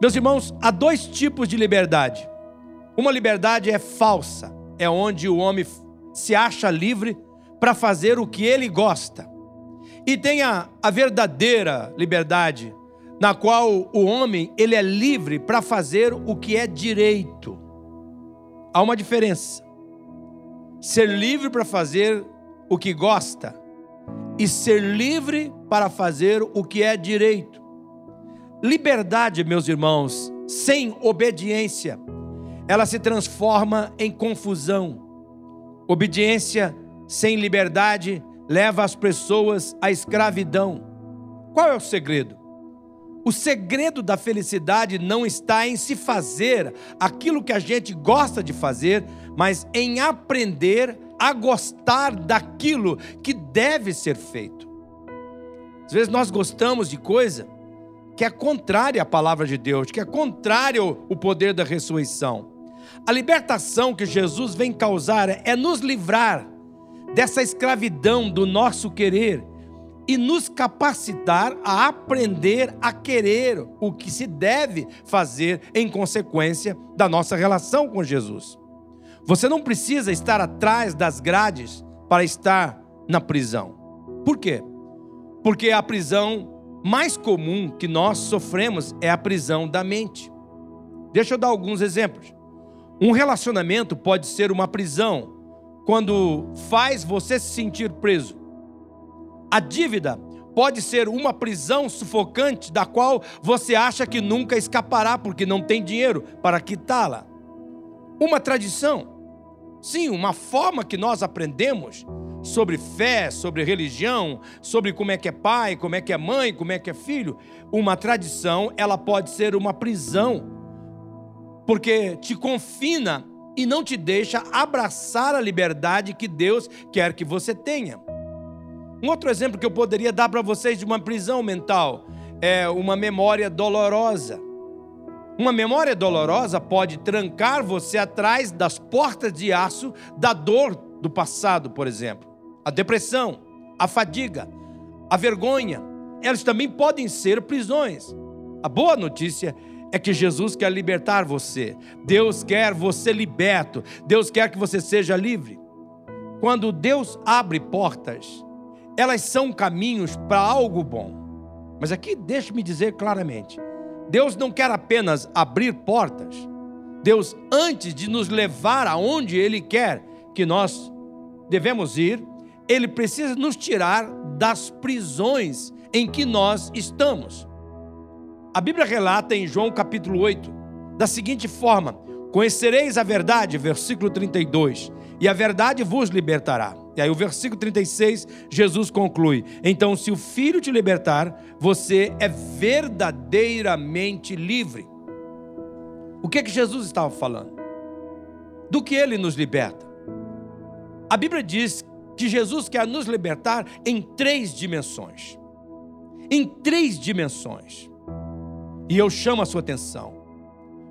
Meus irmãos, há dois tipos de liberdade. Uma liberdade é falsa, é onde o homem se acha livre para fazer o que ele gosta. E tem a, a verdadeira liberdade, na qual o homem ele é livre para fazer o que é direito. Há uma diferença. Ser livre para fazer o que gosta e ser livre para fazer o que é direito. Liberdade, meus irmãos, sem obediência, ela se transforma em confusão. Obediência sem liberdade leva as pessoas à escravidão. Qual é o segredo? O segredo da felicidade não está em se fazer aquilo que a gente gosta de fazer, mas em aprender a gostar daquilo que deve ser feito. Às vezes nós gostamos de coisa que é contrária à palavra de Deus, que é contrária ao poder da ressurreição. A libertação que Jesus vem causar é nos livrar dessa escravidão do nosso querer e nos capacitar a aprender a querer o que se deve fazer em consequência da nossa relação com Jesus. Você não precisa estar atrás das grades para estar na prisão. Por quê? Porque a prisão mais comum que nós sofremos é a prisão da mente. Deixa eu dar alguns exemplos. Um relacionamento pode ser uma prisão quando faz você se sentir preso. A dívida pode ser uma prisão sufocante da qual você acha que nunca escapará porque não tem dinheiro para quitá-la. Uma tradição, sim, uma forma que nós aprendemos sobre fé, sobre religião, sobre como é que é pai, como é que é mãe, como é que é filho. Uma tradição, ela pode ser uma prisão, porque te confina e não te deixa abraçar a liberdade que Deus quer que você tenha. Um outro exemplo que eu poderia dar para vocês de uma prisão mental é uma memória dolorosa. Uma memória dolorosa pode trancar você atrás das portas de aço da dor do passado, por exemplo. A depressão, a fadiga, a vergonha, elas também podem ser prisões. A boa notícia é que Jesus quer libertar você. Deus quer você liberto. Deus quer que você seja livre. Quando Deus abre portas, elas são caminhos para algo bom. Mas aqui deixe-me dizer claramente: Deus não quer apenas abrir portas. Deus, antes de nos levar aonde Ele quer que nós devemos ir, Ele precisa nos tirar das prisões em que nós estamos. A Bíblia relata em João capítulo 8 da seguinte forma: Conhecereis a verdade, versículo 32, e a verdade vos libertará. E aí o versículo 36, Jesus conclui: Então, se o Filho te libertar, você é verdadeiramente livre. O que é que Jesus estava falando? Do que ele nos liberta? A Bíblia diz que Jesus quer nos libertar em três dimensões. Em três dimensões. E eu chamo a sua atenção,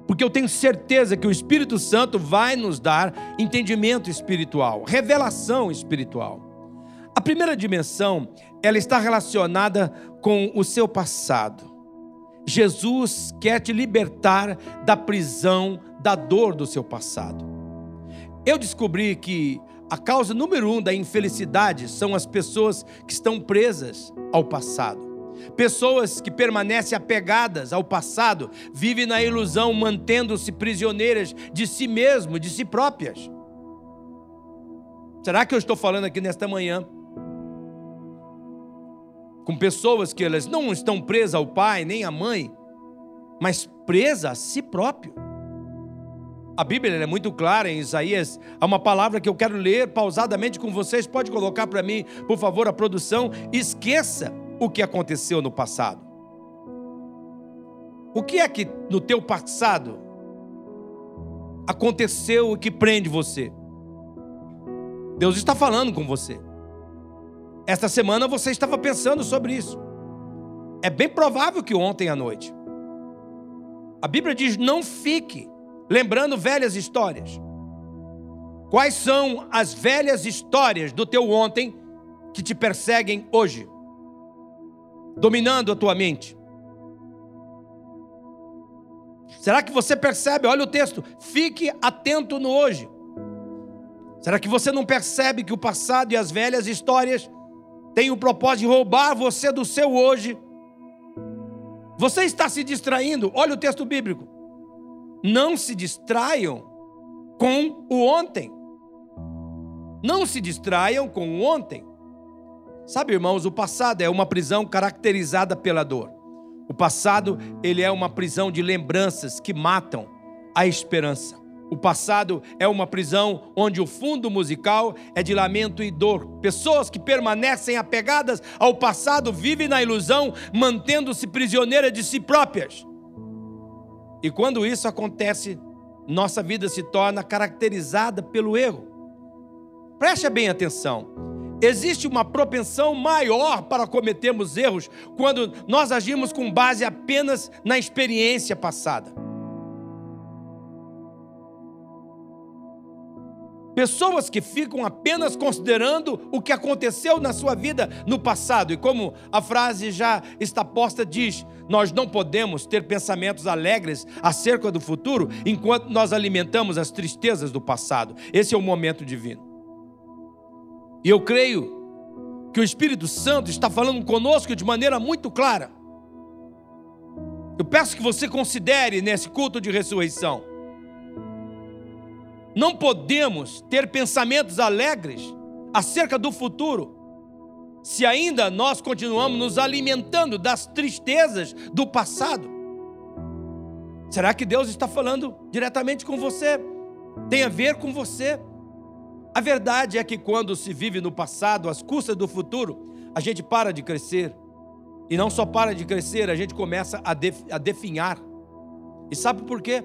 porque eu tenho certeza que o Espírito Santo vai nos dar entendimento espiritual, revelação espiritual. A primeira dimensão, ela está relacionada com o seu passado. Jesus quer te libertar da prisão, da dor do seu passado. Eu descobri que a causa número um da infelicidade são as pessoas que estão presas ao passado. Pessoas que permanecem apegadas ao passado vivem na ilusão, mantendo-se prisioneiras de si mesmo, de si próprias. Será que eu estou falando aqui nesta manhã com pessoas que elas não estão presas ao pai nem à mãe, mas presas a si próprio? A Bíblia é muito clara em Isaías. Há uma palavra que eu quero ler pausadamente com vocês. Pode colocar para mim, por favor, a produção. Esqueça o que aconteceu no passado. O que é que no teu passado aconteceu e que prende você? Deus está falando com você. Esta semana você estava pensando sobre isso. É bem provável que ontem à noite. A Bíblia diz: não fique lembrando velhas histórias. Quais são as velhas histórias do teu ontem que te perseguem hoje? dominando a tua mente. Será que você percebe? Olha o texto. Fique atento no hoje. Será que você não percebe que o passado e as velhas histórias têm o propósito de roubar você do seu hoje? Você está se distraindo? Olha o texto bíblico. Não se distraiam com o ontem. Não se distraiam com o ontem. Sabe, irmãos, o passado é uma prisão caracterizada pela dor. O passado, ele é uma prisão de lembranças que matam a esperança. O passado é uma prisão onde o fundo musical é de lamento e dor. Pessoas que permanecem apegadas ao passado vivem na ilusão, mantendo-se prisioneiras de si próprias. E quando isso acontece, nossa vida se torna caracterizada pelo erro. Preste bem atenção. Existe uma propensão maior para cometermos erros quando nós agimos com base apenas na experiência passada. Pessoas que ficam apenas considerando o que aconteceu na sua vida no passado. E como a frase já está posta, diz: Nós não podemos ter pensamentos alegres acerca do futuro enquanto nós alimentamos as tristezas do passado. Esse é o momento divino. E eu creio que o Espírito Santo está falando conosco de maneira muito clara. Eu peço que você considere nesse culto de ressurreição. Não podemos ter pensamentos alegres acerca do futuro, se ainda nós continuamos nos alimentando das tristezas do passado. Será que Deus está falando diretamente com você? Tem a ver com você? A verdade é que quando se vive no passado, às custas do futuro, a gente para de crescer. E não só para de crescer, a gente começa a, a definhar. E sabe por quê?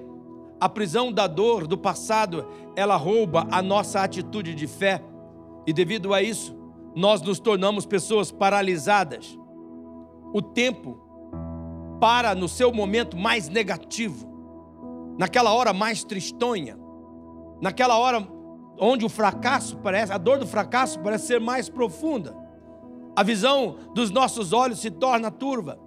A prisão da dor do passado, ela rouba a nossa atitude de fé. E devido a isso, nós nos tornamos pessoas paralisadas. O tempo para no seu momento mais negativo, naquela hora mais tristonha, naquela hora onde o fracasso parece, a dor do fracasso parece ser mais profunda. A visão dos nossos olhos se torna turva.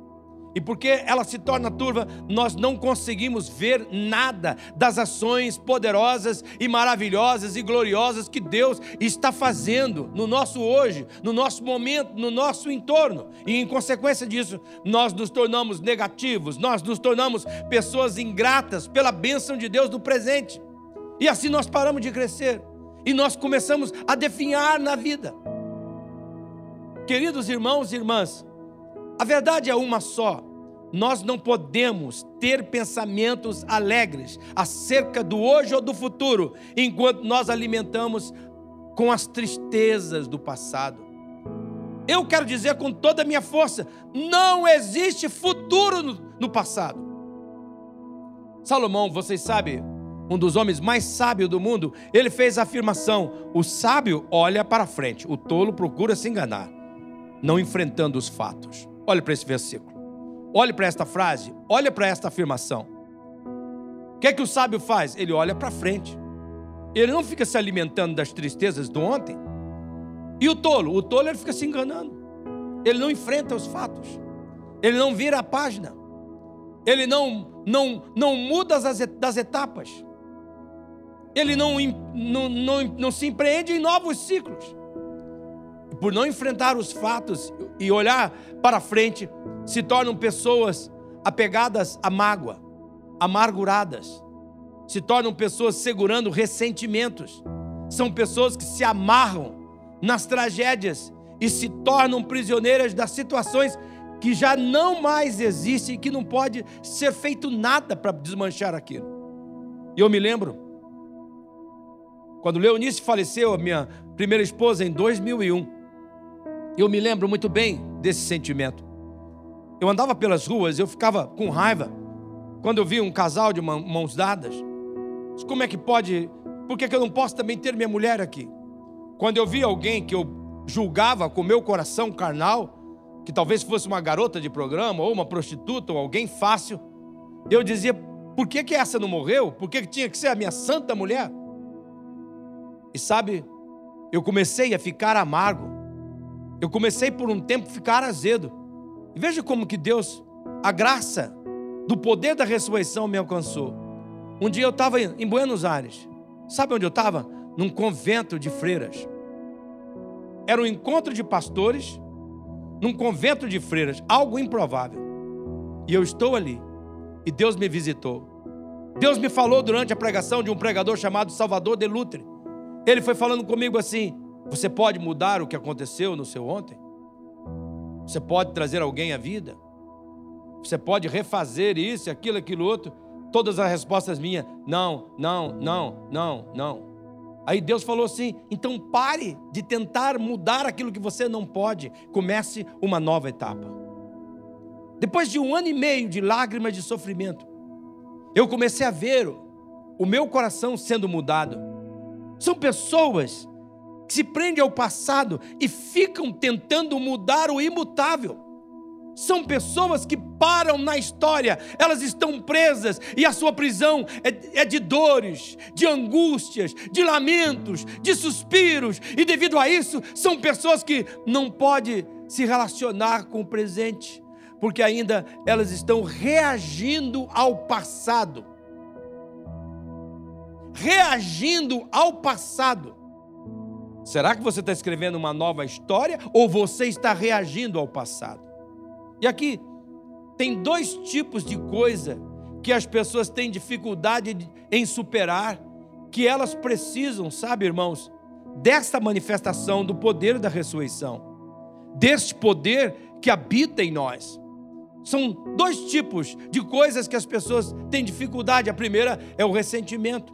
E porque ela se torna turva, nós não conseguimos ver nada das ações poderosas e maravilhosas e gloriosas que Deus está fazendo no nosso hoje, no nosso momento, no nosso entorno. E em consequência disso, nós nos tornamos negativos, nós nos tornamos pessoas ingratas pela bênção de Deus do presente. E assim nós paramos de crescer e nós começamos a definhar na vida. Queridos irmãos e irmãs, a verdade é uma só. Nós não podemos ter pensamentos alegres acerca do hoje ou do futuro, enquanto nós alimentamos com as tristezas do passado. Eu quero dizer com toda a minha força: não existe futuro no, passado. Salomão, vocês sabem, um dos homens mais sábios do mundo, ele fez a afirmação: o sábio olha para frente, o tolo procura se enganar, não enfrentando os fatos. Olhe para esse versículo, olhe para esta frase, olhe para esta afirmação. O que é que o sábio faz? Ele olha para frente, ele não fica se alimentando das tristezas do ontem. E o tolo? O tolo ele fica se enganando, ele não enfrenta os fatos, ele não vira a página, ele não, não, não muda das etapas ele não, não, não, não se empreende em novos ciclos. Por não enfrentar os fatos e olhar para frente, se tornam pessoas apegadas à mágoa, amarguradas, se tornam pessoas segurando ressentimentos, são pessoas que se amarram nas tragédias e se tornam prisioneiras das situações que já não mais existem e que não pode ser feito nada para desmanchar aquilo. E eu me lembro quando Leonice faleceu, a minha primeira esposa, em 2001, eu me lembro muito bem desse sentimento. Eu andava pelas ruas, eu ficava com raiva quando eu via um casal de mãos dadas. Como é que pode? Por que, eu não posso também ter minha mulher aqui? Quando eu via alguém que eu julgava com meu coração carnal, que talvez fosse uma garota de programa, ou uma prostituta, ou alguém fácil, eu dizia: por que, que essa não morreu? Por que, que tinha que ser a minha santa mulher? E sabe, eu comecei a ficar amargo. Eu comecei por um tempo a ficar azedo. E veja como que Deus, a graça do poder da ressurreição me alcançou. Um dia eu estava em Buenos Aires. Sabe onde eu estava? Num convento de freiras. Era um encontro de pastores num convento de freiras, algo improvável. E eu estou ali. E Deus me visitou. Deus me falou durante a pregação de um pregador chamado Salvador de Lutre. Ele foi falando comigo assim: Você pode mudar o que aconteceu no seu ontem? Você pode trazer alguém à vida? Você pode refazer isso, aquilo, aquilo outro? Todas as respostas minhas: Não, não, não, não, não. Aí Deus falou assim: então pare de tentar mudar aquilo que você não pode, comece uma nova etapa. Depois de um ano e meio de lágrimas de sofrimento, eu comecei a ver o meu coração sendo mudado. São pessoas que se prendem ao passado e ficam tentando mudar o imutável. São pessoas que param na história, elas estão presas e a sua prisão é, é, de dores, de angústias, de lamentos, de suspiros, e devido a isso, são pessoas que não podem se relacionar com o presente, porque ainda elas estão reagindo ao passado. Reagindo ao passado. Será que você está escrevendo uma nova história ou você está reagindo ao passado? E aqui tem dois tipos de coisa que as pessoas têm dificuldade em superar, que elas precisam, sabe, irmãos, desta manifestação do poder da ressurreição, deste poder que habita em nós. São dois tipos de coisas que as pessoas têm dificuldade. A primeira é o ressentimento.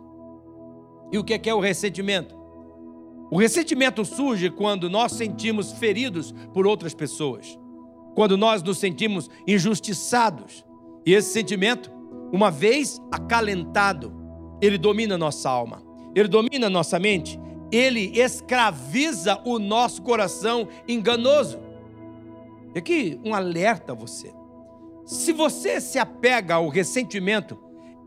E o que é, é o ressentimento? O ressentimento surge quando nós sentimos feridos por outras pessoas, quando nós nos sentimos injustiçados. E esse sentimento, uma vez acalentado, ele domina nossa alma, ele domina nossa mente, ele escraviza o nosso coração enganoso. E aqui um alerta a você. Se você se apega ao ressentimento,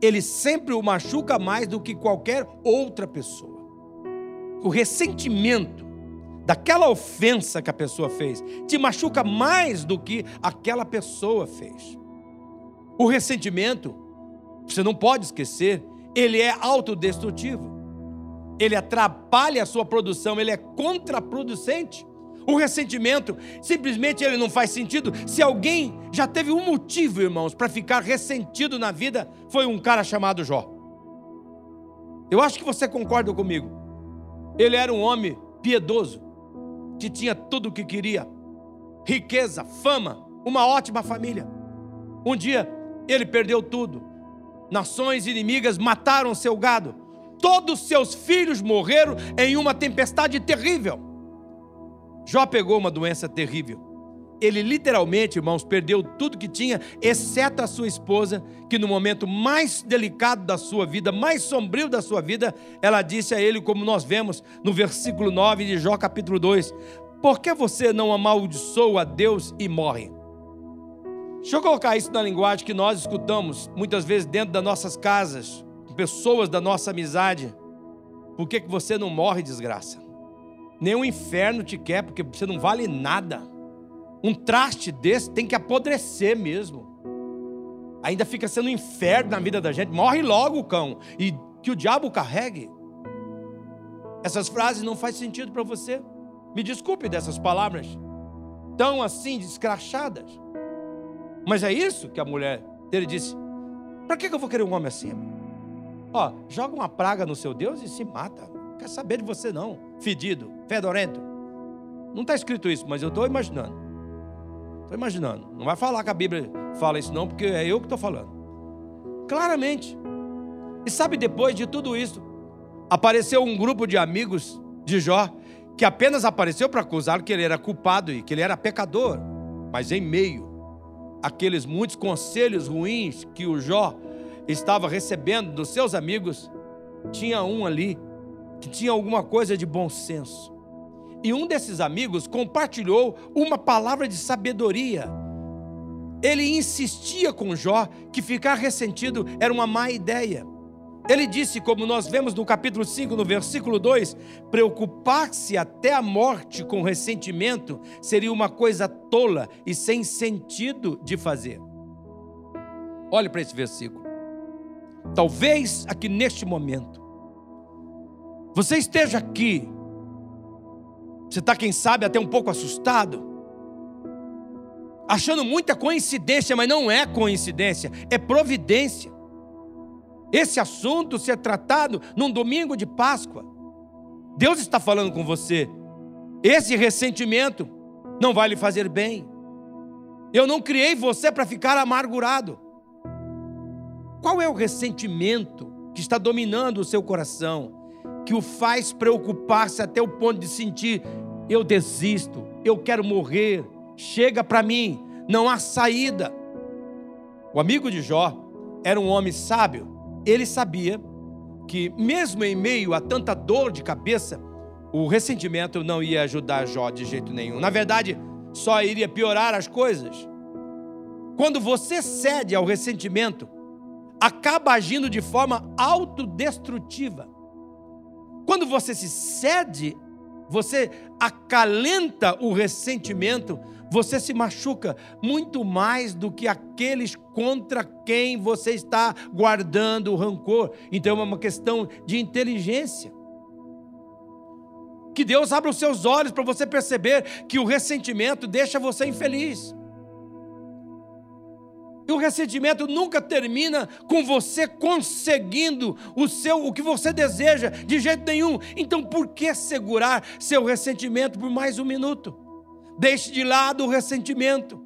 ele sempre o machuca mais do que qualquer outra pessoa. O ressentimento daquela ofensa que a pessoa fez te machuca mais do que aquela pessoa fez. O ressentimento, você não pode esquecer, ele é autodestrutivo. Ele atrapalha a sua produção, ele é contraproducente. O ressentimento, simplesmente ele não faz sentido. Se alguém já teve um motivo, irmãos, para ficar ressentido na vida, foi um cara chamado Jó. Eu acho que você concorda comigo. Ele era um homem piedoso, que tinha tudo o que queria: riqueza, fama, uma ótima família. Um dia ele perdeu tudo. Nações inimigas mataram seu gado. Todos seus filhos morreram em uma tempestade terrível. Jó pegou uma doença terrível. Ele literalmente, irmãos, perdeu tudo que tinha, exceto a sua esposa, que no momento mais delicado da sua vida, mais sombrio da sua vida, ela disse a ele, como nós vemos no versículo 9 de Jó, capítulo 2: Por que você não amaldiçoa a Deus e morre? Deixa eu colocar isso na linguagem que nós escutamos muitas vezes dentro das nossas casas, com pessoas da nossa amizade. Por que, que você não morre, desgraça? Nem o inferno te quer, porque você não vale nada. Um traste desse tem que apodrecer mesmo. Ainda fica sendo um inferno na vida da gente. Morre logo o cão. E que o diabo carregue. Essas frases não fazem sentido para você. Me desculpe dessas palavras tão assim descrachadas. Mas é isso que a mulher dele disse. Para que eu vou querer um homem assim? Ó, joga uma praga no seu Deus e se mata. Não quer saber de você não, fedido fedorento. Não está escrito isso, mas eu estou imaginando. Estou imaginando. Não vai falar que a Bíblia fala isso, não, porque é eu que estou falando. Claramente. E sabe, depois de tudo isso, apareceu um grupo de amigos de Jó que apenas apareceu para acusar que ele era culpado e que ele era pecador. Mas em meio àqueles muitos conselhos ruins que o Jó estava recebendo dos seus amigos, tinha um ali que tinha alguma coisa de bom senso. E um desses amigos compartilhou uma palavra de sabedoria. Ele insistia com Jó que ficar ressentido era uma má ideia. Ele disse, como nós vemos no capítulo 5, no versículo 2, preocupar-se até a morte com ressentimento seria uma coisa tola e sem sentido de fazer. Olhe para esse versículo. Talvez aqui neste momento, você esteja aqui, você está, quem sabe, até um pouco assustado, achando muita coincidência, mas não é coincidência, é providência. Esse assunto ser tratado num domingo de Páscoa. Deus está falando com você. Esse ressentimento não vai lhe fazer bem. Eu não criei você para ficar amargurado. Qual é o ressentimento que está dominando o seu coração, que o faz preocupar-se até o ponto de sentir: eu desisto, eu quero morrer, chega para mim, não há saída. O amigo de Jó era um homem sábio, ele sabia que, mesmo em meio a tanta dor de cabeça, o ressentimento não ia ajudar Jó de jeito nenhum. Na verdade, só iria piorar as coisas. Quando você cede ao ressentimento, acaba agindo de forma autodestrutiva. Quando você se cede, você acalenta o ressentimento, você se machuca muito mais do que aqueles contra quem você está guardando o rancor. Então é uma questão de inteligência. Que Deus abra os seus olhos para você perceber que o ressentimento deixa você infeliz. E o ressentimento nunca termina com você conseguindo o seu o que você deseja de jeito nenhum. Então por que segurar seu ressentimento por mais um minuto? Deixe de lado o ressentimento.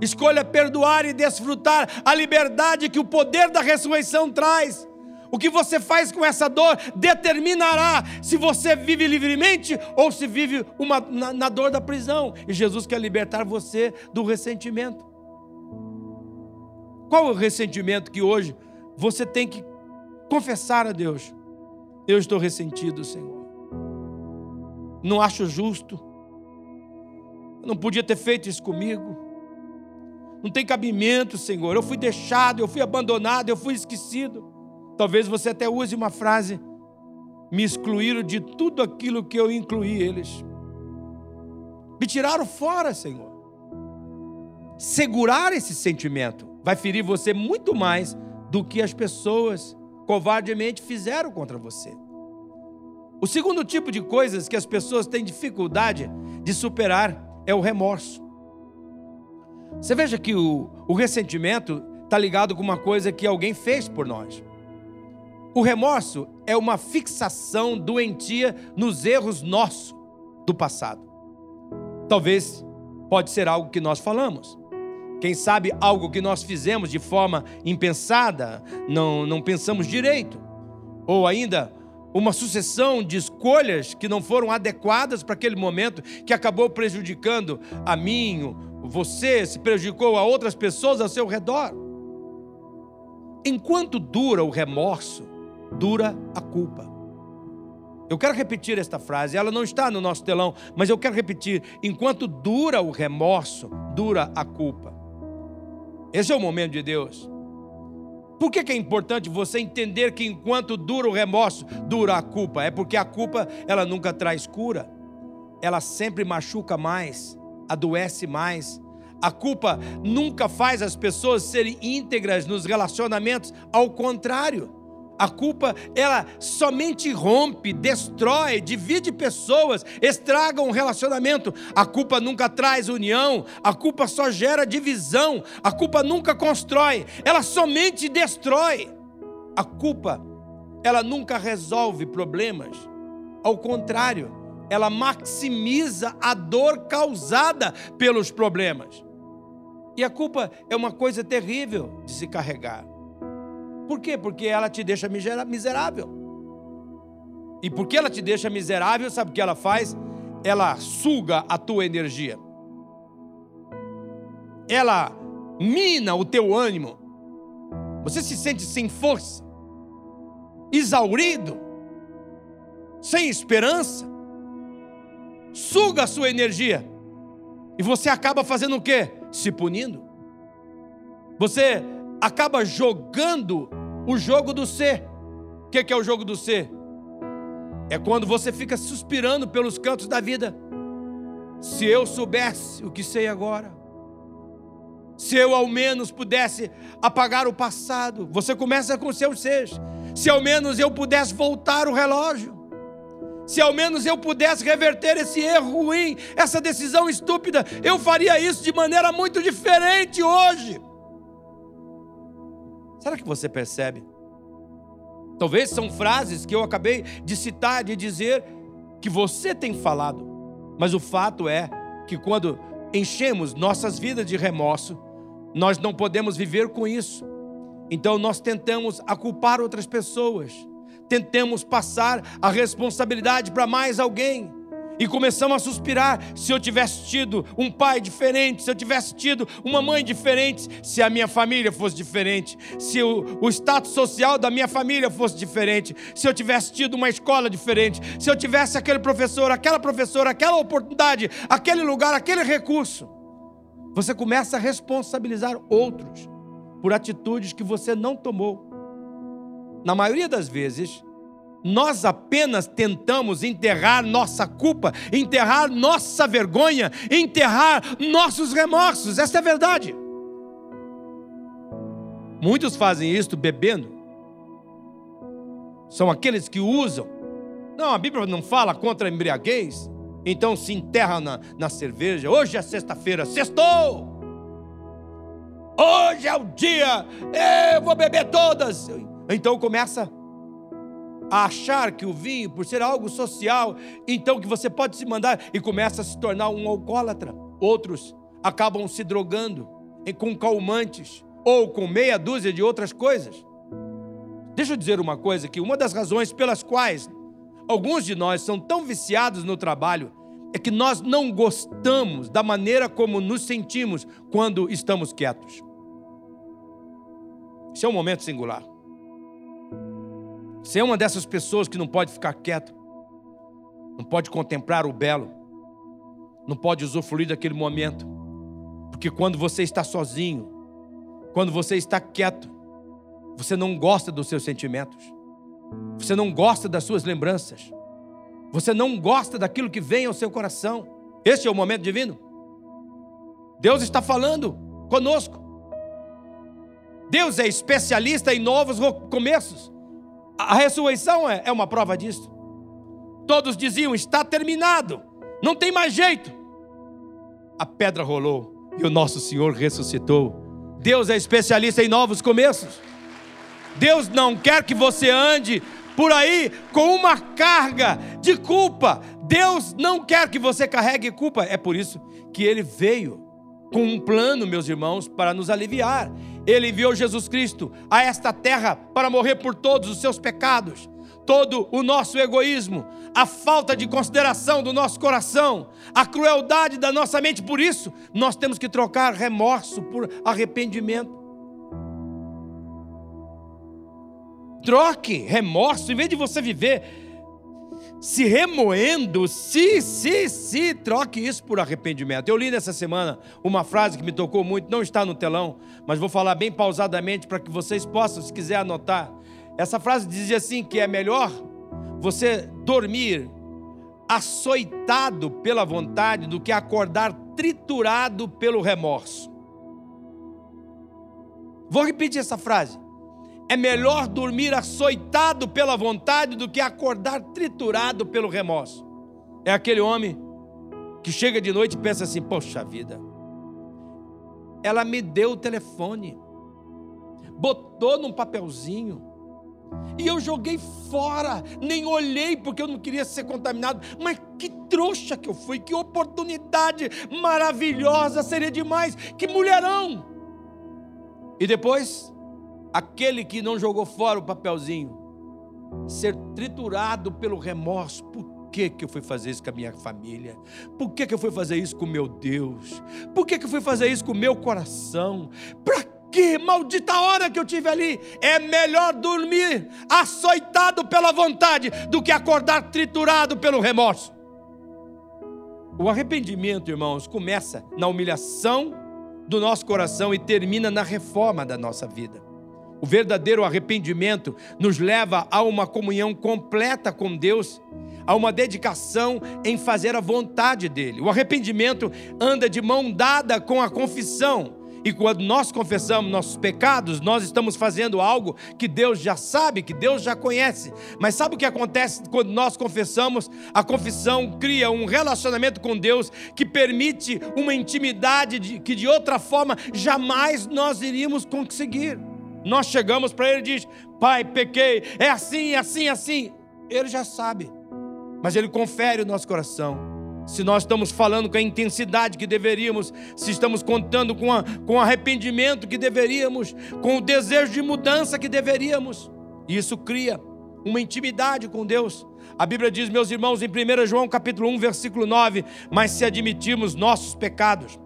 Escolha perdoar e desfrutar a liberdade que o poder da ressurreição traz. O que você faz com essa dor determinará se você vive livremente ou se vive uma, na, na dor da prisão. E Jesus quer libertar você do ressentimento. Qual é o ressentimento que hoje você tem que confessar a Deus? Eu estou ressentido, Senhor. Não acho justo. Não podia ter feito isso comigo. Não tem cabimento, Senhor. Eu fui deixado, eu fui abandonado, eu fui esquecido. Talvez você até use uma frase: me excluíram de tudo aquilo que eu incluí eles. Me tiraram fora, Senhor. Segurar esse sentimento vai ferir você muito mais do que as pessoas covardemente fizeram contra você. O segundo tipo de coisas que as pessoas têm dificuldade de superar é o remorso. Você veja que o, o ressentimento está ligado com uma coisa que alguém fez por nós. O remorso é uma fixação doentia nos erros nossos do passado. Talvez pode ser algo que nós falamos. Quem sabe algo que nós fizemos de forma impensada, não, não pensamos direito. Ou ainda uma sucessão de escolhas que não foram adequadas para aquele momento, que acabou prejudicando a mim, você, se prejudicou a outras pessoas ao seu redor. Enquanto dura o remorso, dura a culpa. Eu quero repetir esta frase, ela não está no nosso telão, mas eu quero repetir: enquanto dura o remorso, dura a culpa. Esse é o momento de Deus. Por que, que, é importante você entender que enquanto dura o remorso, dura a culpa? É porque a culpa, ela nunca traz cura. Ela sempre machuca mais, adoece mais. A culpa nunca faz as pessoas serem íntegras nos relacionamentos, ao contrário. A culpa, ela somente rompe, destrói, divide pessoas, estraga um relacionamento. A culpa nunca traz união, a culpa só gera divisão, a culpa nunca constrói, ela somente destrói. A culpa, ela nunca resolve problemas. Ao contrário, ela maximiza a dor causada pelos problemas. E a culpa é uma coisa terrível de se carregar. Por quê? Porque ela te deixa miserável. E porque ela te deixa miserável, sabe o que ela faz? Ela suga a tua energia. Ela mina o teu ânimo. Você se sente sem força, exaurido, sem esperança. Suga a sua energia. E você acaba fazendo o quê? Se punindo. Você acaba jogando o jogo do ser. O que é o jogo do ser? É quando você fica suspirando pelos cantos da vida. Se eu soubesse o que sei agora, Se eu ao menos pudesse apagar o passado, você começa com seus seis. Se ao menos eu pudesse voltar o relógio. Se ao menos eu pudesse reverter esse erro ruim, essa decisão estúpida, eu faria isso de maneira muito diferente hoje. Será que você percebe? Talvez são frases que eu acabei de citar, de dizer que você tem falado, mas o fato é que quando enchemos nossas vidas de remorso, nós não podemos viver com isso. Então nós tentamos aculpar outras pessoas, tentamos passar a responsabilidade para mais alguém. E começamos a suspirar. Se eu tivesse tido um pai diferente, se eu tivesse tido uma mãe diferente, se a minha família fosse diferente, se o, o status social da minha família fosse diferente, se eu tivesse tido uma escola diferente, se eu tivesse aquele professor, aquela professora, aquela oportunidade, aquele lugar, aquele recurso. Você começa a responsabilizar outros por atitudes que você não tomou. Na maioria das vezes, nós apenas tentamos enterrar nossa culpa, enterrar nossa vergonha, enterrar nossos remorsos. Essa é a verdade. Muitos fazem isto bebendo. São aqueles que usam. Não, a Bíblia não fala contra a embriaguez. Então se enterra na, na cerveja. Hoje é sexta-feira, sextou! Hoje é o dia, eu vou beber todas. Então começa a achar que o vinho, por ser algo social, então que você pode se mandar e começa a se tornar um alcoólatra. Outros acabam se drogando com calmantes ou com meia dúzia de outras coisas. Deixa eu dizer uma coisa que uma das razões pelas quais alguns de nós são tão viciados no trabalho é que nós não gostamos da maneira como nos sentimos quando estamos quietos. Esse é um momento singular. Você é uma dessas pessoas que não pode ficar quieto, não pode contemplar o belo, não pode usufruir daquele momento, porque quando você está sozinho, quando você está quieto, você não gosta dos seus sentimentos, você não gosta das suas lembranças, você não gosta daquilo que vem ao seu coração. Este é o momento divino. Deus está falando conosco. Deus é especialista em novos começos. A ressurreição é, é uma prova disso. Todos diziam: está terminado, não tem mais jeito. A pedra rolou e o nosso Senhor ressuscitou. Deus é especialista em novos começos. Deus não quer que você ande por aí com uma carga de culpa. Deus não quer que você carregue culpa. É por isso que ele veio com um plano, meus irmãos, para nos aliviar. Ele enviou Jesus Cristo a esta terra para morrer por todos os seus pecados, todo o nosso egoísmo, a falta de consideração do nosso coração, a crueldade da nossa mente. Por isso, nós temos que trocar remorso por arrependimento. Troque remorso, em vez de você viver se remoendo, se, se, se, troque isso por arrependimento. Eu li nessa semana uma frase que me tocou muito, não está no telão, mas vou falar bem pausadamente para que vocês possam, se quiser anotar. Essa frase dizia assim: que é melhor você dormir açoitado pela vontade do que acordar triturado pelo remorso. Vou repetir essa frase. É melhor dormir açoitado pela vontade do que acordar triturado pelo remorso. É aquele homem que chega de noite e pensa assim: poxa vida, ela me deu o telefone, botou num papelzinho, e eu joguei fora, nem olhei porque eu não queria ser contaminado. Mas que trouxa que eu fui, que oportunidade maravilhosa, seria demais, que mulherão. E depois aquele que não jogou fora o papelzinho, ser triturado pelo remorso. Por que, que eu fui fazer isso com a minha família? Por que, que eu fui fazer isso com meu Deus? Por que, que eu fui fazer isso com o meu coração? Para que maldita hora que eu tive ali? É melhor dormir açoitado pela vontade do que acordar triturado pelo remorso. O arrependimento, irmãos, começa na humilhação do nosso coração e termina na reforma da nossa vida. O verdadeiro arrependimento nos leva a uma comunhão completa com Deus, a uma dedicação em fazer a vontade dele. O arrependimento anda de mão dada com a confissão E quando nós confessamos nossos pecados, nós estamos fazendo algo que Deus já sabe, que Deus já conhece. Mas sabe o que acontece quando nós confessamos? A confissão cria um relacionamento com Deus que permite uma intimidade de, que de outra forma jamais nós iríamos conseguir. Nós chegamos para Ele e diz: Pai, pequei, é assim, é assim, é assim. Ele já sabe, mas Ele confere o nosso coração se nós estamos falando com a intensidade que deveríamos, se estamos contando com, a, com o arrependimento que deveríamos, com o desejo de mudança que deveríamos. E isso cria uma intimidade com Deus. A Bíblia diz, meus irmãos, em 1 João capítulo 1, versículo 9, mas se admitirmos nossos pecados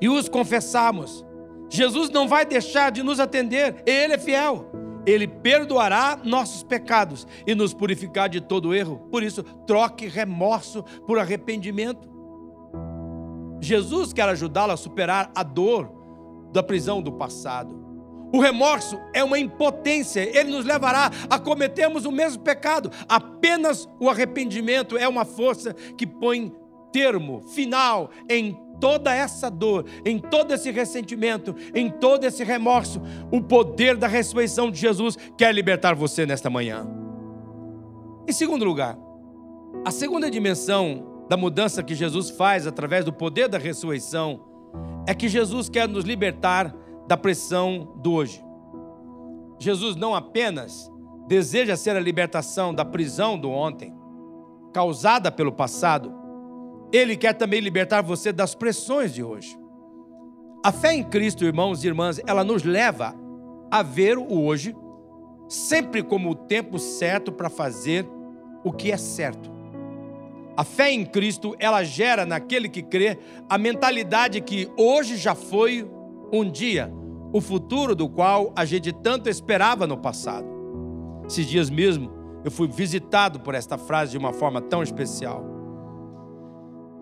e os confessarmos, Jesus não vai deixar de nos atender, Ele é fiel ele perdoará nossos pecados e nos purificar de todo erro. Por isso, troque remorso por arrependimento. Jesus quer ajudá-lo a superar a dor da prisão do passado. O remorso é uma impotência, ele nos levará a cometermos o mesmo pecado. Apenas o arrependimento é uma força que põe termo final em toda essa dor, em todo esse ressentimento, em todo esse remorso, o poder da ressurreição de Jesus quer libertar você nesta manhã. Em segundo lugar, a segunda dimensão da mudança que Jesus faz através do poder da ressurreição é que Jesus quer nos libertar da pressão do hoje. Jesus não apenas deseja ser a libertação da prisão do ontem, causada pelo passado, ele quer também libertar você das pressões de hoje. A fé em Cristo, irmãos e irmãs, ela nos leva a ver o hoje sempre como o tempo certo para fazer o que é certo. A fé em Cristo, ela gera naquele que crê a mentalidade que hoje já foi um dia, o futuro do qual a gente tanto esperava no passado. Esses dias mesmo, eu fui visitado por esta frase de uma forma tão especial.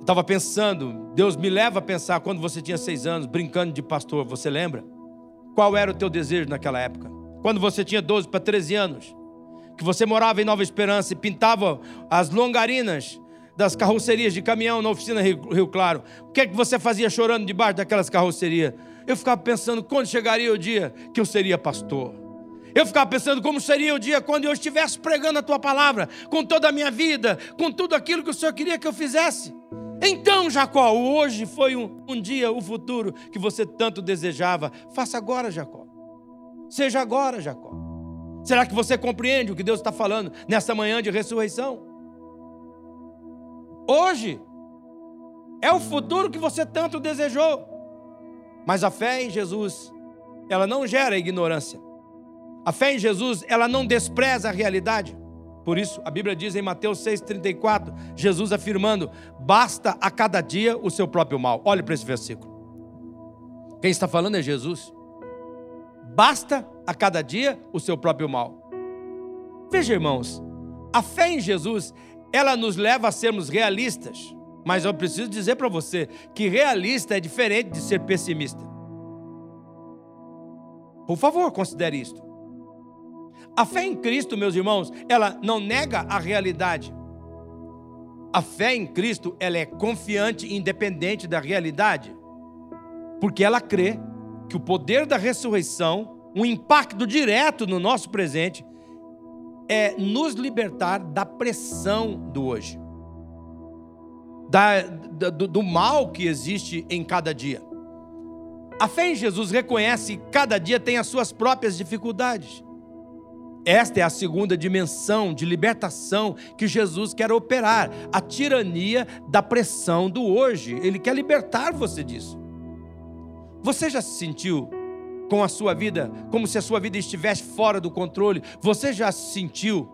Estava pensando, Deus me leva a pensar quando você tinha seis anos, brincando de pastor, você lembra? Qual era o teu desejo naquela época? Quando você tinha 12 para 13 anos, que você morava em Nova Esperança e pintava as longarinas das carrocerias de caminhão na oficina Rio, Claro. O que é que você fazia chorando debaixo daquelas carrocerias? Eu ficava pensando quando chegaria o dia que eu seria pastor. Eu ficava pensando como seria o dia quando eu estivesse pregando a tua palavra, com toda a minha vida, com tudo aquilo que o Senhor queria que eu fizesse. Então, Jacó, hoje foi um, um dia, o futuro que você tanto desejava. Faça agora, Jacó. Seja agora, Jacó. Será que você compreende o que Deus está falando nessa manhã de ressurreição? Hoje é o futuro que você tanto desejou. Mas a fé em Jesus, ela não gera ignorância. A fé em Jesus, ela não despreza a realidade. Por isso, a Bíblia diz em Mateus 6,34, Jesus afirmando: basta a cada dia o seu próprio mal. Olhe para esse versículo. Quem está falando é Jesus. Basta a cada dia o seu próprio mal. Veja, irmãos, a fé em Jesus, ela nos leva a sermos realistas. Mas eu preciso dizer para você que realista é diferente de ser pessimista. Por favor, considere isto. A fé em Cristo, meus irmãos, ela não nega a realidade. A fé em Cristo, ela é confiante e independente da realidade. Porque ela crê que o poder da ressurreição, um impacto direto no nosso presente, é nos libertar da pressão do hoje. Da, do, do mal que existe em cada dia. A fé em Jesus reconhece que cada dia tem as suas próprias dificuldades. Esta é a segunda dimensão de libertação que Jesus quer operar, a tirania da pressão do hoje. Ele quer libertar você disso. Você já se sentiu com a sua vida como se a sua vida estivesse fora do controle? Você já se sentiu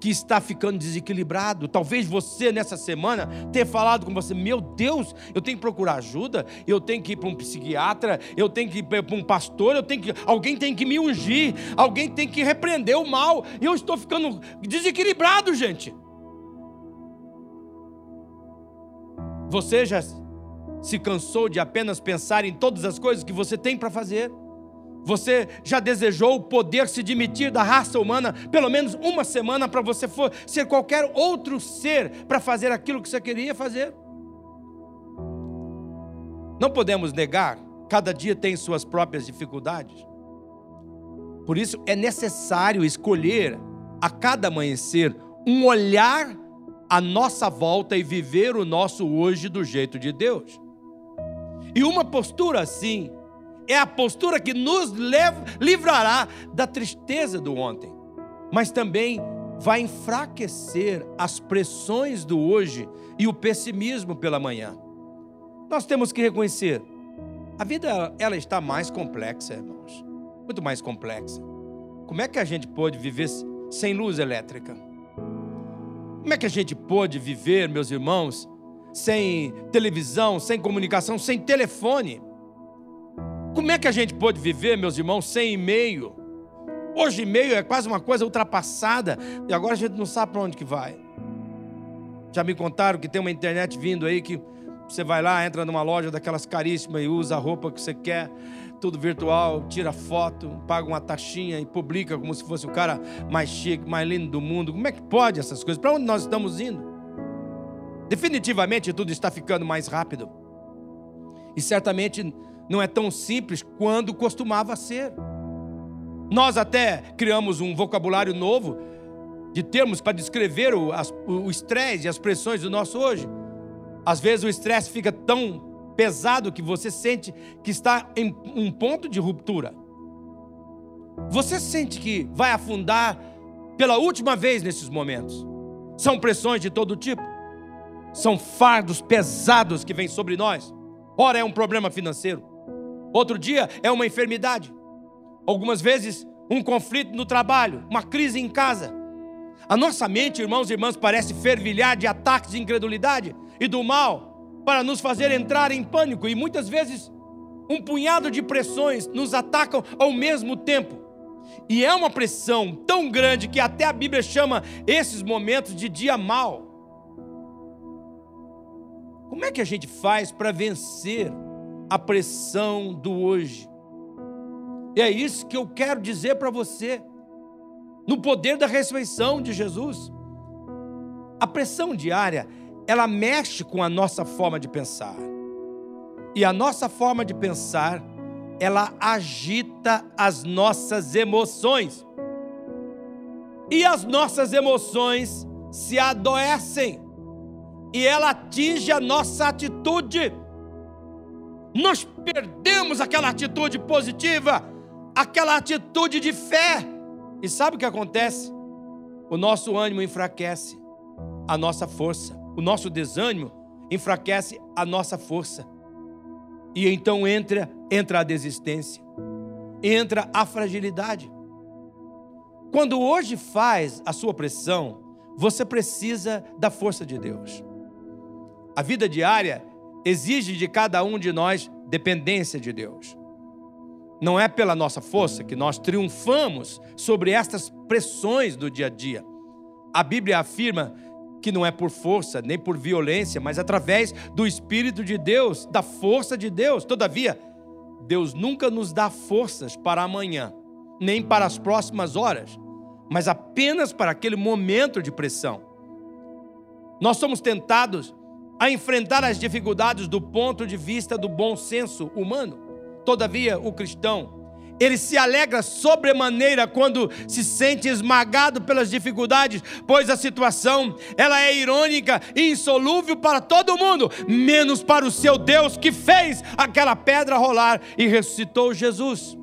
que está ficando desequilibrado. Talvez você nessa semana tenha falado com você: meu Deus, eu tenho que procurar ajuda, eu tenho que ir para um psiquiatra, eu tenho que ir para um pastor, eu tenho que, alguém tem que me ungir, alguém tem que repreender o mal. Eu estou ficando desequilibrado, gente. Você já se cansou de apenas pensar em todas as coisas que você tem para fazer? Você já desejou poder se demitir da raça humana pelo menos uma semana para você for, ser qualquer outro ser para fazer aquilo que você queria fazer? Não podemos negar cada dia tem suas próprias dificuldades. Por isso é necessário escolher a cada amanhecer um olhar à nossa volta e viver o nosso hoje do jeito de Deus. E uma postura assim é a postura que nos livrará da tristeza do ontem, mas também vai enfraquecer as pressões do hoje e o pessimismo pela manhã. Nós temos que reconhecer, a vida ela está mais complexa, irmãos muito mais complexa. Como é que a gente pode viver sem luz elétrica? Como é que a gente pode viver, meus irmãos, sem televisão, sem comunicação, sem telefone? Como é que a gente pode viver, meus irmãos, sem e-mail? Hoje e-mail é quase uma coisa ultrapassada e agora a gente não sabe para onde que vai. Já me contaram que tem uma internet vindo aí que você vai lá, entra numa loja daquelas caríssimas e usa a roupa que você quer tudo virtual, tira foto, paga uma taxinha e publica como se fosse o cara mais chique, mais lindo do mundo. Como é que pode essas coisas? Para onde nós estamos indo? Definitivamente tudo está ficando mais rápido. E certamente não é tão simples quando costumava ser. Nós até criamos um vocabulário novo de termos para descrever o estresse e as pressões do nosso hoje. Às vezes o estresse fica tão pesado que você sente que está em um ponto de ruptura. Você sente que vai afundar pela última vez nesses momentos. São pressões de todo tipo. São fardos pesados que vêm sobre nós. Ora é um problema financeiro. Outro dia é uma enfermidade. Algumas vezes um conflito no trabalho, uma crise em casa. A nossa mente, irmãos e irmãs, parece fervilhar de ataques de incredulidade e do mal para nos fazer entrar em pânico e muitas vezes um punhado de pressões nos atacam ao mesmo tempo. E é uma pressão tão grande que até a Bíblia chama esses momentos de dia mal. Como é que a gente faz para vencer a pressão do hoje? E é isso que eu quero dizer para você, no poder da ressurreição de Jesus. A pressão diária ela mexe com a nossa forma de pensar. E a nossa forma de pensar, ela agita as nossas emoções. E as nossas emoções se adoecem. E ela atinge a nossa atitude. Nós perdemos aquela atitude positiva, aquela atitude de fé. E sabe o que acontece? O nosso ânimo enfraquece, a nossa força o nosso desânimo enfraquece a nossa força. E então entra, entra a desistência, entra a fragilidade. Quando hoje faz a sua pressão, você precisa da força de Deus. A vida diária exige de cada um de nós dependência de Deus. Não é pela nossa força que nós triunfamos sobre estas pressões do dia a dia. A Bíblia afirma que não é por força, nem por violência, mas através do Espírito de Deus, da força de Deus. Todavia, Deus nunca nos dá forças para amanhã, nem para as próximas horas, mas apenas para aquele momento de pressão. Nós somos tentados a enfrentar as dificuldades do ponto de vista do bom senso humano. Todavia, o cristão ele se alegra sobremaneira quando se sente esmagado pelas dificuldades, pois a situação ela é irônica e insolúvel para todo mundo, menos para o seu Deus que fez aquela pedra rolar e ressuscitou Jesus.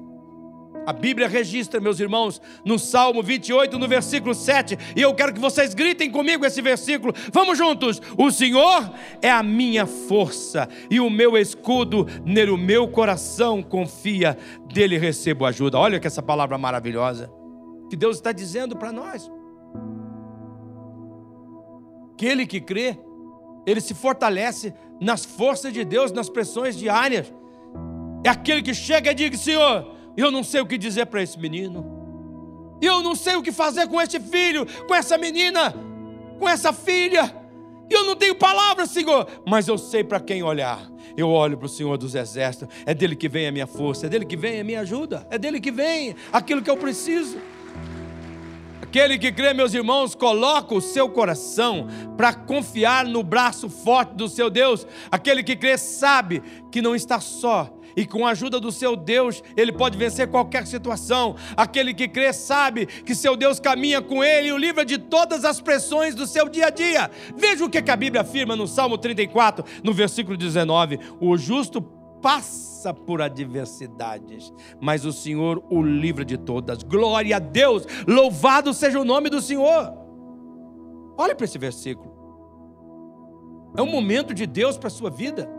A Bíblia registra, meus irmãos, no Salmo 28, no versículo 7, e eu quero que vocês gritem comigo esse versículo. Vamos juntos. O Senhor é a minha força e o meu escudo, nele o meu coração confia, dele recebo ajuda. Olha que essa palavra maravilhosa que Deus está dizendo para nós. Que ele que crê, ele se fortalece nas forças de Deus, nas pressões diárias. É aquele que chega e diz: Senhor, eu não sei o que dizer para esse menino. Eu não sei o que fazer com este filho, com essa menina, com essa filha. Eu não tenho palavras, Senhor, mas eu sei para quem olhar. Eu olho para o Senhor dos Exércitos. É dele que vem a minha força, é dele que vem a minha ajuda, é dele que vem aquilo que eu preciso. Aquele que crê, meus irmãos, coloca o seu coração para confiar no braço forte do seu Deus. Aquele que crê sabe que não está só e com a ajuda do seu Deus, ele pode vencer qualquer situação. Aquele que crê sabe que seu Deus caminha com ele e o livra de todas as pressões do seu dia a dia. Veja o que a Bíblia afirma no Salmo 34, no versículo 19: O justo passa por adversidades, mas o Senhor o livra de todas. Glória a Deus, louvado seja o nome do Senhor. Olha para esse versículo. É um momento de Deus para a sua vida.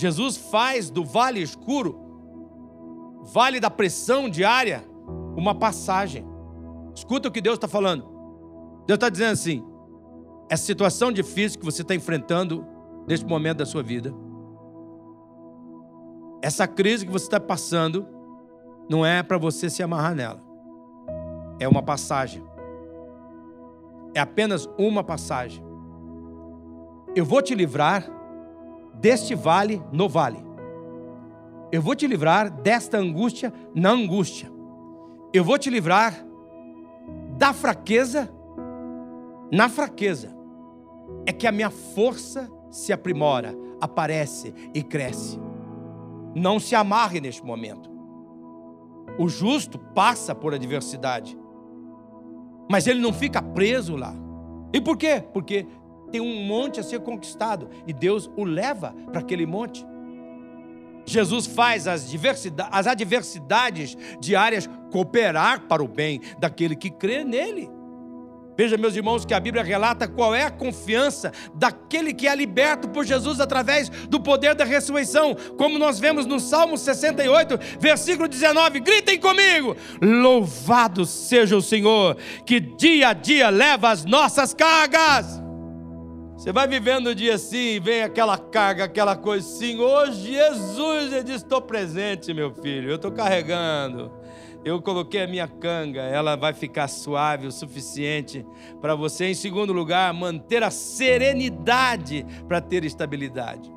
Jesus faz do vale escuro, vale da pressão diária, uma passagem. Escuta o que Deus está falando. Deus está dizendo assim: essa situação difícil que você está enfrentando neste momento da sua vida, essa crise que você está passando, não é para você se amarrar nela, é uma passagem. É apenas uma passagem. Eu vou te livrar deste vale no vale. Eu vou te livrar desta angústia na angústia. Eu vou te livrar da fraqueza na fraqueza. É que a minha força se aprimora, aparece e cresce. Não se amarre neste momento. O justo passa por adversidade, mas ele não fica preso lá. E por quê? Porque tem um monte a ser conquistado e Deus o leva para aquele monte. Jesus faz as, as adversidades diárias cooperar para o bem daquele que crê nele. Veja, meus irmãos, que a Bíblia relata qual é a confiança daquele que é liberto por Jesus através do poder da ressurreição, como nós vemos no Salmo 68, versículo 19. Gritem comigo: Louvado seja o Senhor, que dia a dia leva as nossas cargas. Você vai vivendo o dia assim, vem aquela carga, aquela coisa assim. Hoje, Jesus, ele Estou presente, meu filho, eu estou carregando. Eu coloquei a minha canga, ela vai ficar suave o suficiente para você, em segundo lugar, manter a serenidade para ter estabilidade.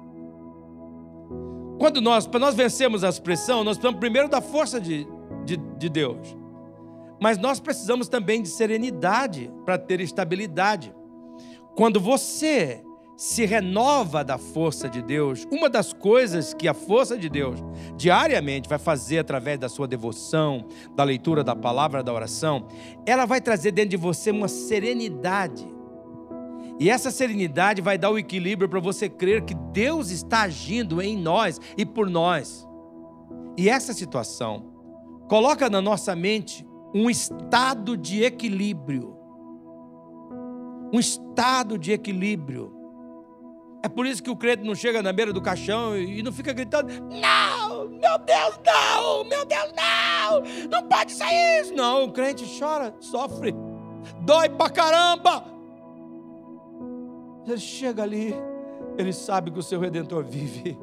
Quando nós, para nós vencermos a pressão, nós precisamos primeiro da força de, de, de Deus. Mas nós precisamos também de serenidade para ter estabilidade. Quando você se renova da força de Deus, uma das coisas que a força de Deus diariamente vai fazer através da sua devoção, da leitura da palavra, da oração, ela vai trazer dentro de você uma serenidade. E essa serenidade vai dar o equilíbrio para você crer que Deus está agindo em nós e por nós. E essa situação coloca na nossa mente um estado de equilíbrio um estado de equilíbrio. É por isso que o crente não chega na beira do caixão e não fica gritando: Não, meu Deus, não, meu Deus, não, não pode ser isso. Não, o crente chora, sofre, dói pra caramba. Ele chega ali, ele sabe que o seu redentor vive,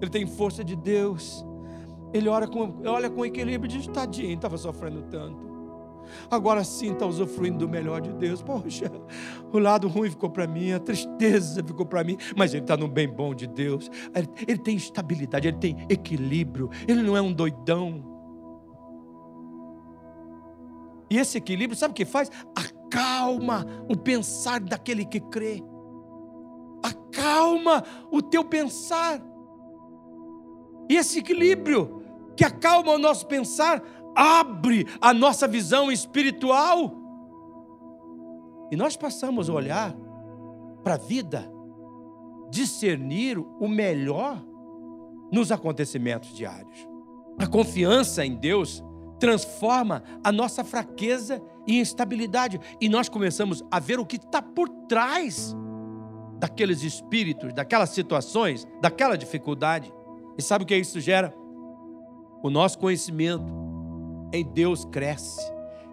ele tem força de Deus, ele ora com, olha com equilíbrio de tadinho, estava sofrendo tanto. Agora sim está usufruindo do melhor de Deus. Poxa, o lado ruim ficou para mim, a tristeza ficou para mim, mas ele está no bem bom de Deus. Ele, ele tem estabilidade, ele tem equilíbrio, ele não é um doidão. E esse equilíbrio, sabe o que faz? Acalma o pensar daquele que crê. Acalma o teu pensar. E esse equilíbrio que acalma o nosso pensar abre a nossa visão espiritual. E nós passamos a olhar para a vida, discernir o melhor nos acontecimentos diários. A confiança em Deus transforma a nossa fraqueza em instabilidade e nós começamos a ver o que está por trás daqueles espíritos, daquelas situações, daquela dificuldade. E sabe o que isso gera? O nosso conhecimento em Deus cresce.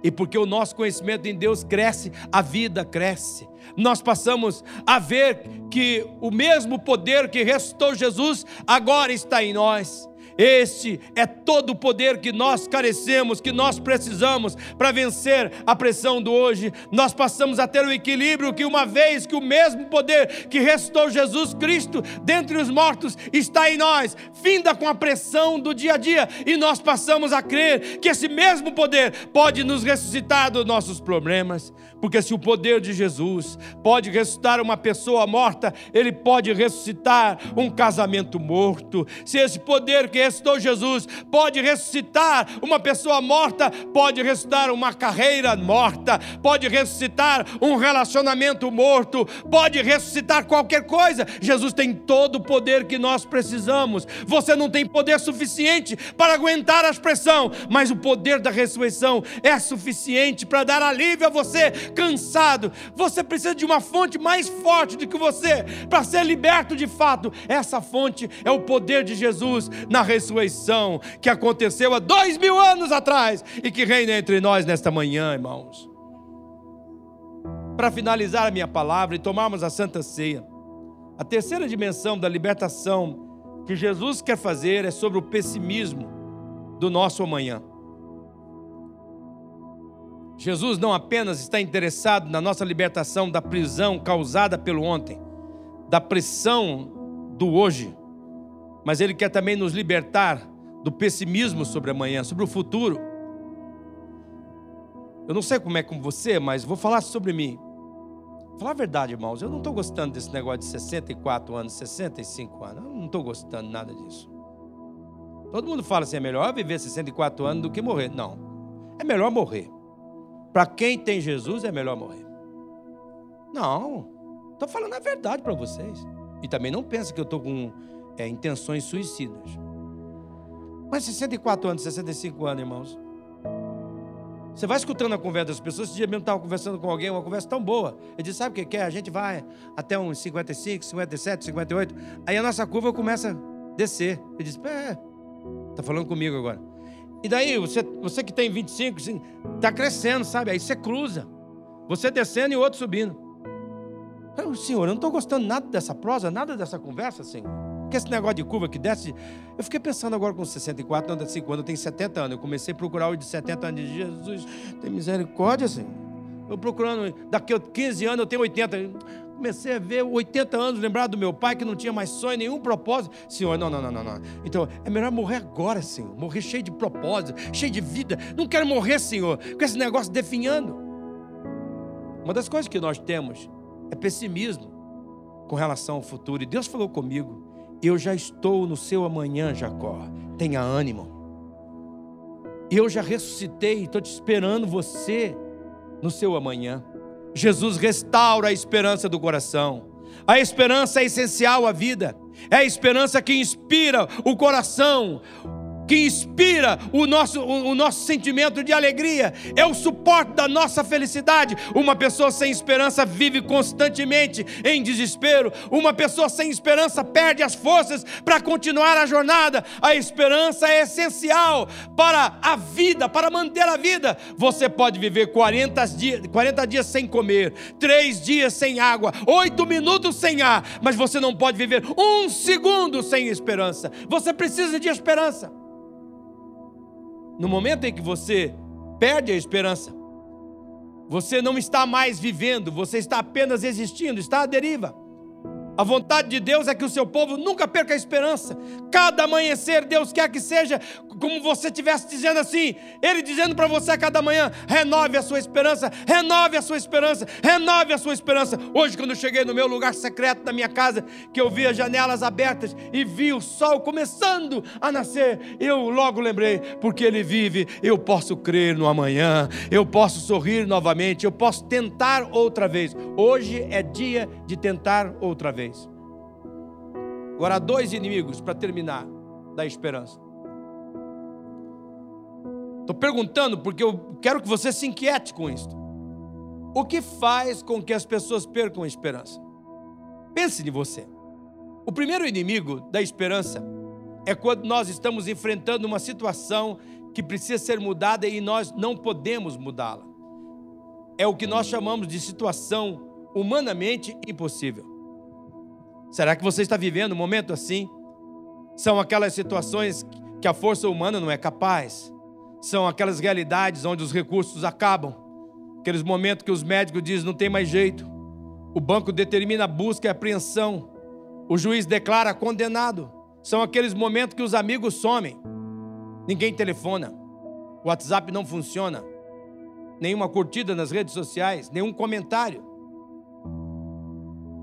E porque o nosso conhecimento em Deus cresce, a vida cresce. Nós passamos a ver que o mesmo poder que ressuscitou Jesus agora está em nós. Este é todo o poder que nós carecemos, que nós precisamos para vencer a pressão do hoje. Nós passamos a ter o equilíbrio que, uma vez que o mesmo poder que restou Jesus Cristo dentre os mortos está em nós, finda com a pressão do dia a dia, e nós passamos a crer que esse mesmo poder pode nos ressuscitar dos nossos problemas. Porque se o poder de Jesus pode ressuscitar uma pessoa morta, ele pode ressuscitar um casamento morto. Se esse poder que ressuscitou Jesus pode ressuscitar uma pessoa morta, pode ressuscitar uma carreira morta, pode ressuscitar um relacionamento morto, pode ressuscitar qualquer coisa. Jesus tem todo o poder que nós precisamos. Você não tem poder suficiente para aguentar a pressão, mas o poder da ressurreição é suficiente para dar alívio a você cansado. Você precisa de uma fonte mais forte do que você para ser liberto de fato. Essa fonte é o poder de Jesus na ressurreição que aconteceu há dois mil anos atrás e que reina entre nós nesta manhã, irmãos. Para finalizar a minha palavra e tomarmos a Santa Ceia, a terceira dimensão da libertação que Jesus quer fazer é sobre o pessimismo do nosso amanhã. Jesus não apenas está interessado na nossa libertação da prisão causada pelo ontem, da pressão do hoje, mas Ele quer também nos libertar do pessimismo sobre amanhã, sobre o futuro. Eu não sei como é com você, mas vou falar sobre mim. Falar a verdade, irmãos, eu não estou gostando desse negócio de 64 anos, 65 anos. Eu não estou gostando nada disso. Todo mundo fala assim: é melhor viver 64 anos do que morrer. Não. É melhor morrer. Para quem tem Jesus é melhor morrer. Não, estou falando a verdade para vocês. E também não pensa que eu estou com é, intenções suicidas. Mas 64 anos, 65 anos, irmãos. Você vai escutando a conversa das pessoas. Esse dia mesmo estava conversando com alguém, uma conversa tão boa. Ele disse: Sabe o que quer? A gente vai até uns 55, 57, 58. Aí a nossa curva começa a descer. Ele disse: É, está falando comigo agora. E daí, você, você que tem 25, está crescendo, sabe? Aí você cruza. Você descendo e o outro subindo. Eu, senhor, eu não estou gostando nada dessa prosa, nada dessa conversa, senhor. Porque esse negócio de curva que desce. Eu fiquei pensando agora com 64, não, 5 anos, eu tenho 70 anos. Eu comecei a procurar o de 70 anos de Jesus. Tem misericórdia, senhor. Eu procurando, daqui a 15 anos eu tenho 80 comecei a ver 80 anos, lembrar do meu pai que não tinha mais sonho, nenhum propósito. Senhor, não, não, não, não, não. Então, é melhor morrer agora, Senhor. Morrer cheio de propósito, cheio de vida. Não quero morrer, Senhor, com esse negócio definhando. Uma das coisas que nós temos é pessimismo com relação ao futuro. E Deus falou comigo: Eu já estou no seu amanhã, Jacó. Tenha ânimo. Eu já ressuscitei, estou te esperando você no seu amanhã. Jesus restaura a esperança do coração. A esperança é essencial à vida, é a esperança que inspira o coração, que inspira o nosso, o, o, nosso sentimento de alegria, é o suporte da nossa felicidade. Uma pessoa sem esperança vive constantemente em desespero, uma pessoa sem esperança perde as forças para continuar a jornada. A esperança é essencial para a vida, para manter a vida. Você pode viver 40 dias, 40 dias sem comer, 3 dias sem água, 8 minutos sem ar, mas você não pode viver um segundo sem esperança. Você precisa de esperança. No momento em que você perde a esperança, você não está mais vivendo, você está apenas existindo, está à deriva. A vontade de Deus é que o seu povo nunca perca a esperança. Cada amanhecer, Deus quer que seja como você estivesse dizendo assim, Ele dizendo para você a cada manhã: renove a sua esperança, renove a sua esperança, renove a sua esperança. Hoje, quando eu cheguei no meu lugar secreto da minha casa, que eu vi as janelas abertas e vi o sol começando a nascer, eu logo lembrei, porque Ele vive, eu posso crer no amanhã, eu posso sorrir novamente, eu posso tentar outra vez. Hoje é dia de tentar outra vez. Agora, há dois inimigos para terminar da esperança. Estou perguntando porque eu quero que você se inquiete com isso. O que faz com que as pessoas percam a esperança? Pense em você. O primeiro inimigo da esperança é quando nós estamos enfrentando uma situação que precisa ser mudada e nós não podemos mudá-la. É o que nós chamamos de situação humanamente impossível. Será que você está vivendo um momento assim? São aquelas situações que a força humana não é capaz. São aquelas realidades onde os recursos acabam, aqueles momentos que os médicos dizem não tem mais jeito, o banco determina a busca e a apreensão, o juiz declara condenado. São aqueles momentos que os amigos somem, ninguém telefona, o WhatsApp não funciona, nenhuma curtida nas redes sociais, nenhum comentário.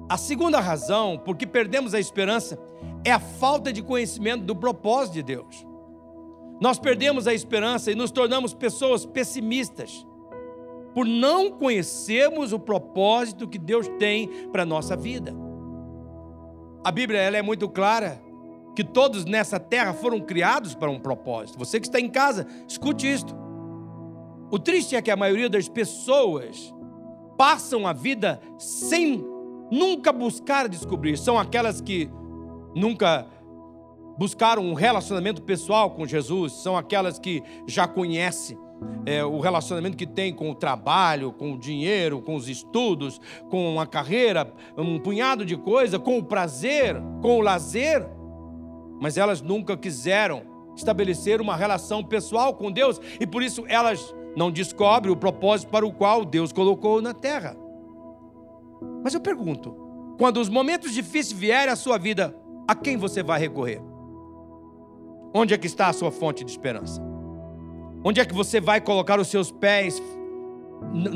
A segunda razão por que perdemos a esperança é a falta de conhecimento do propósito de Deus. Nós perdemos a esperança e nos tornamos pessoas pessimistas por não conhecermos o propósito que Deus tem para a nossa vida. A Bíblia ela é muito clara que todos nessa terra foram criados para um propósito. Você que está em casa, escute isto. O triste é que a maioria das pessoas passam a vida sem nunca buscar descobrir. São aquelas que nunca buscaram um relacionamento pessoal com Jesus, são aquelas que já conhecem é, o relacionamento que tem com o trabalho, com o dinheiro, com os estudos, com a carreira, um punhado de coisa, com o prazer, com o lazer, mas elas nunca quiseram estabelecer uma relação pessoal com Deus e por isso elas não descobrem o propósito para o qual Deus colocou na terra. Mas eu pergunto: quando os momentos difíceis vierem à sua vida, a quem você vai recorrer? Onde é que está a sua fonte de esperança? Onde é que você vai colocar os seus pés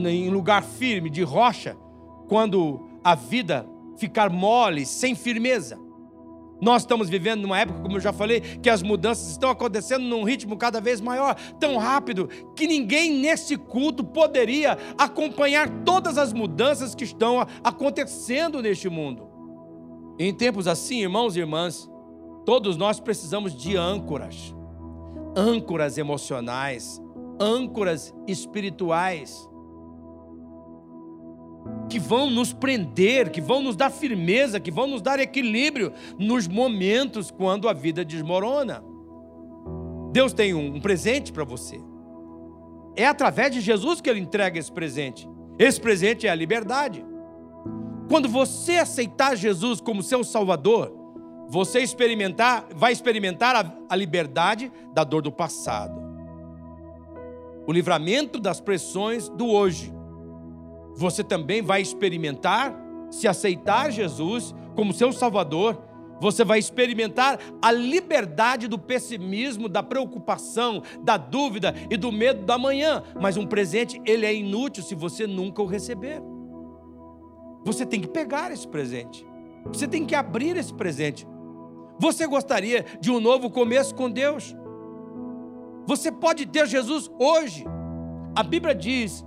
em lugar firme, de rocha, quando a vida ficar mole, sem firmeza? Nós estamos vivendo numa época, como eu já falei, que as mudanças estão acontecendo num ritmo cada vez maior, tão rápido, que ninguém nesse culto poderia acompanhar todas as mudanças que estão acontecendo neste mundo. Em tempos assim, irmãos e irmãs, todos nós precisamos de âncoras, âncoras emocionais, âncoras espirituais que vão nos prender, que vão nos dar firmeza, que vão nos dar equilíbrio nos momentos quando a vida desmorona. Deus tem um presente para você. É através de Jesus que ele entrega esse presente. Esse presente é a liberdade. Quando você aceitar Jesus como seu Salvador, você experimentar, vai experimentar a, a liberdade da dor do passado, o livramento das pressões do hoje você também vai experimentar, se aceitar Jesus como seu Salvador, você vai experimentar a liberdade do pessimismo, da preocupação, da dúvida e do medo da manhã. Mas um presente, ele é inútil se você nunca o receber. Você tem que pegar esse presente. Você tem que abrir esse presente. Você gostaria de um novo começo com Deus? Você pode ter Jesus hoje. A Bíblia diz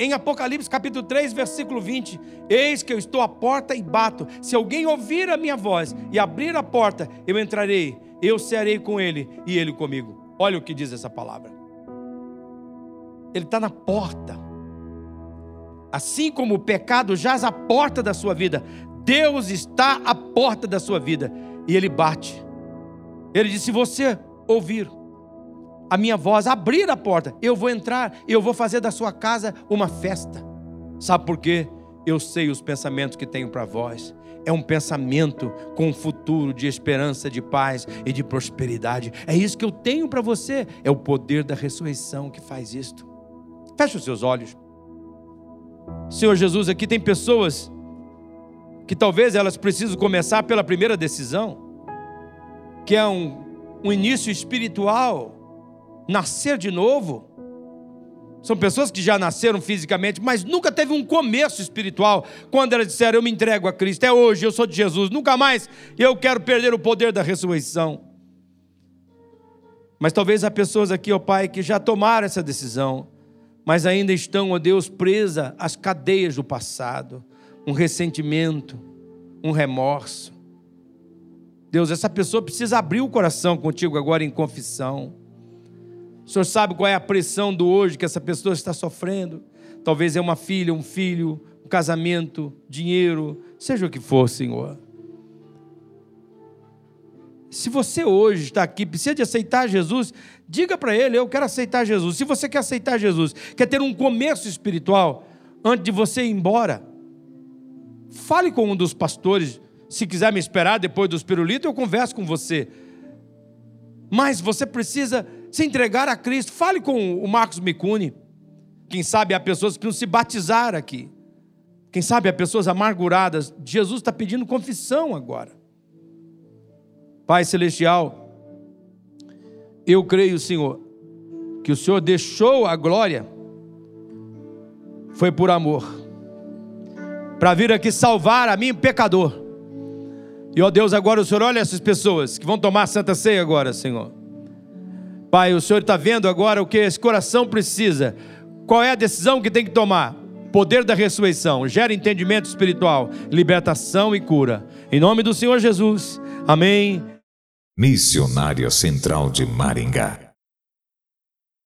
em Apocalipse capítulo 3, versículo 20: Eis que eu estou à porta e bato. Se alguém ouvir a minha voz e abrir a porta, eu entrarei, eu serei com ele e ele comigo. Olha o que diz essa palavra. Ele está na porta. Assim como o pecado jaz à porta da sua vida, Deus está à porta da sua vida e ele bate. Ele disse: se você ouvir, a minha voz, abrir a porta, eu vou entrar, eu vou fazer da sua casa uma festa. Sabe por quê? Eu sei os pensamentos que tenho para vós. É um pensamento com um futuro de esperança, de paz e de prosperidade. É isso que eu tenho para você. É o poder da ressurreição que faz isto. Feche os seus olhos. Senhor Jesus, aqui tem pessoas que talvez elas precisam começar pela primeira decisão, que é um, um início espiritual nascer de novo. São pessoas que já nasceram fisicamente, mas nunca teve um começo espiritual. Quando elas disseram, eu me entrego a Cristo, é hoje, eu sou de Jesus, nunca mais eu quero perder o poder da ressurreição. Mas talvez há pessoas aqui, ó Pai, que já tomaram essa decisão, mas ainda estão, ó Deus, presa às cadeias do passado, um ressentimento, um remorso. Deus, essa pessoa precisa abrir o coração contigo agora em confissão. O Senhor sabe qual é a pressão do hoje que essa pessoa está sofrendo. Talvez é uma filha, um filho, um casamento, dinheiro, seja o que for, Senhor. Se você hoje está aqui, precisa de aceitar Jesus, diga para Ele: Eu quero aceitar Jesus. Se você quer aceitar Jesus, quer ter um começo espiritual, antes de você ir embora, fale com um dos pastores. Se quiser me esperar depois dos pirulitos, eu converso com você. mas você precisa se entregar a Cristo. Fale com o Marcos Micuni. Quem sabe há pessoas que precisam se batizar aqui. Quem sabe há pessoas amarguradas. Jesus está pedindo confissão agora. Pai Celestial, eu creio, Senhor, que o Senhor deixou a glória, foi por amor, para vir aqui salvar a mim, pecador. E ó Deus, agora o Senhor olha essas pessoas que vão tomar a Santa Ceia agora, Senhor. Pai, o Senhor está vendo agora o que esse coração precisa. Qual é a decisão que tem que tomar? Poder da ressurreição, gera entendimento espiritual, libertação e cura. Em nome do Senhor Jesus. Amém. Missionária Central de Maringá